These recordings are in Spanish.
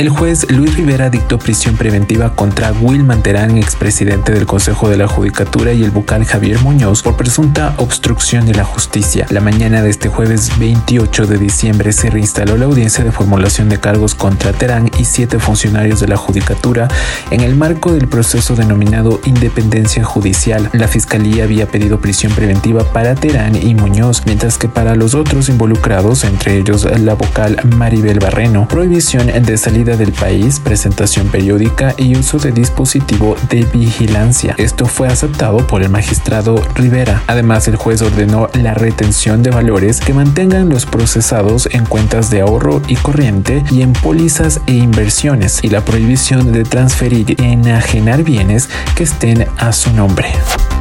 El juez Luis Rivera dictó prisión preventiva contra Wilman Terán, expresidente del Consejo de la Judicatura, y el bucal Javier Muñoz por presunta obstrucción de la justicia. La mañana de este jueves 28 de diciembre se reinstaló la audiencia de formulación de cargos contra Terán y siete funcionarios de la Judicatura en el marco del proceso denominado Independencia Judicial. La Fiscalía había pedido prisión preventiva para Terán y Muñoz, mientras que para los otros involucrados, entre ellos la vocal Maribel Barreno, prohibición de salida del país, presentación periódica y uso de dispositivo de vigilancia. Esto fue aceptado por el magistrado Rivera. Además, el juez ordenó la retención de valores que mantengan los procesados en cuentas de ahorro y corriente y en pólizas e inversiones y la prohibición de transferir y enajenar bienes que estén a su nombre.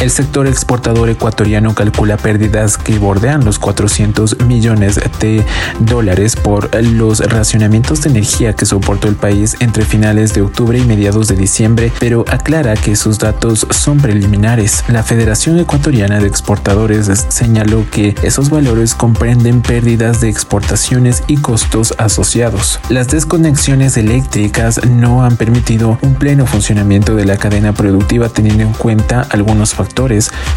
El sector exportador ecuatoriano calcula pérdidas que bordean los 400 millones de dólares por los racionamientos de energía que soportó el país entre finales de octubre y mediados de diciembre, pero aclara que sus datos son preliminares. La Federación Ecuatoriana de Exportadores señaló que esos valores comprenden pérdidas de exportaciones y costos asociados. Las desconexiones eléctricas no han permitido un pleno funcionamiento de la cadena productiva teniendo en cuenta algunos factores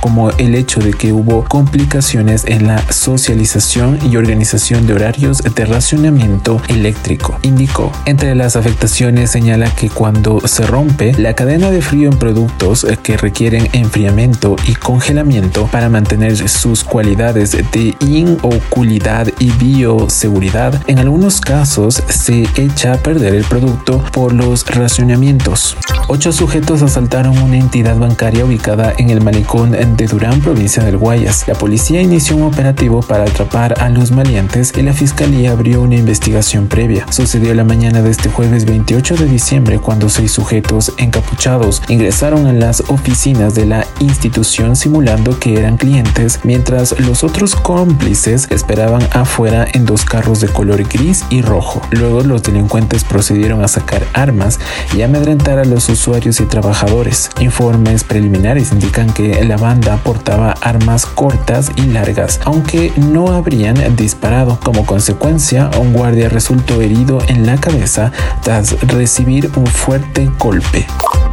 como el hecho de que hubo complicaciones en la socialización y organización de horarios de racionamiento eléctrico. Indicó, entre las afectaciones señala que cuando se rompe la cadena de frío en productos que requieren enfriamiento y congelamiento para mantener sus cualidades de inoculidad y bioseguridad, en algunos casos se echa a perder el producto por los racionamientos. Ocho sujetos asaltaron una entidad bancaria ubicada en el malecón de Durán, provincia del Guayas. La policía inició un operativo para atrapar a los maleantes y la fiscalía abrió una investigación previa. Sucedió la mañana de este jueves 28 de diciembre cuando seis sujetos encapuchados ingresaron a las oficinas de la institución simulando que eran clientes, mientras los otros cómplices esperaban afuera en dos carros de color gris y rojo. Luego los delincuentes procedieron a sacar armas y amedrentar a los usuarios y trabajadores. Informes preliminares indican que la banda portaba armas cortas y largas, aunque no habrían disparado. Como consecuencia, un guardia resultó herido en la cabeza tras recibir un fuerte golpe.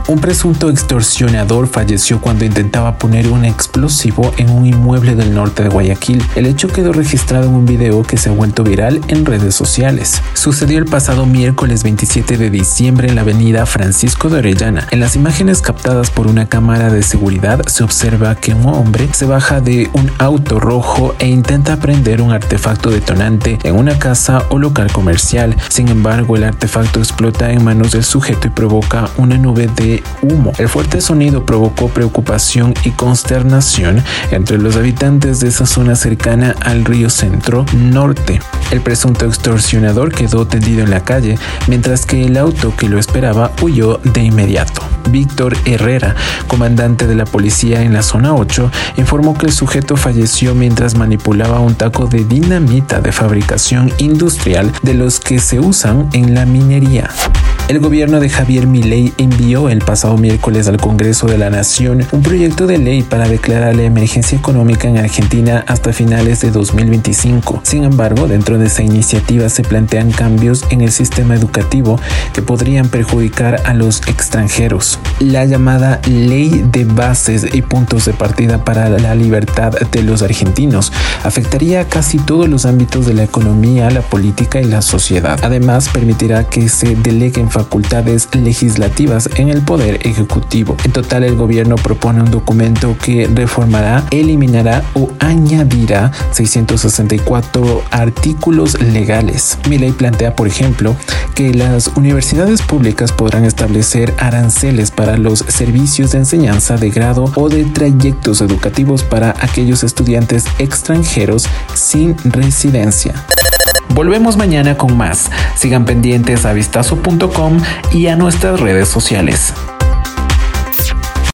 Un presunto extorsionador falleció cuando intentaba poner un explosivo en un inmueble del norte de Guayaquil. El hecho quedó registrado en un video que se ha vuelto viral en redes sociales. Sucedió el pasado miércoles 27 de diciembre en la avenida Francisco de Orellana. En las imágenes captadas por una cámara de seguridad se observa que un hombre se baja de un auto rojo e intenta prender un artefacto detonante en una casa o local comercial. Sin embargo, el artefacto explota en manos del sujeto y provoca una nube de humo. El fuerte sonido provocó preocupación y consternación entre los habitantes de esa zona cercana al río Centro Norte. El presunto extorsionador quedó tendido en la calle, mientras que el auto que lo esperaba huyó de inmediato. Víctor Herrera, comandante de la policía en la zona 8, informó que el sujeto falleció mientras manipulaba un taco de dinamita de fabricación industrial de los que se usan en la minería. El gobierno de Javier Milei envió el pasado miércoles al Congreso de la Nación un proyecto de ley para declarar la emergencia económica en Argentina hasta finales de 2025. Sin embargo, dentro de esa iniciativa se plantean cambios en el sistema educativo que podrían perjudicar a los extranjeros. La llamada Ley de Bases y Puntos de Partida para la Libertad de los Argentinos afectaría casi todos los ámbitos de la economía, la política y la sociedad. Además, permitirá que se deleguen facultades legislativas en el Poder Ejecutivo. En total, el gobierno propone un documento que reformará, eliminará o añadirá 664 artículos legales. Mi ley plantea, por ejemplo, que las universidades públicas podrán establecer aranceles para los servicios de enseñanza de grado o de trayectos educativos para aquellos estudiantes extranjeros sin residencia. Volvemos mañana con más. Sigan pendientes a vistazo.com y a nuestras redes sociales.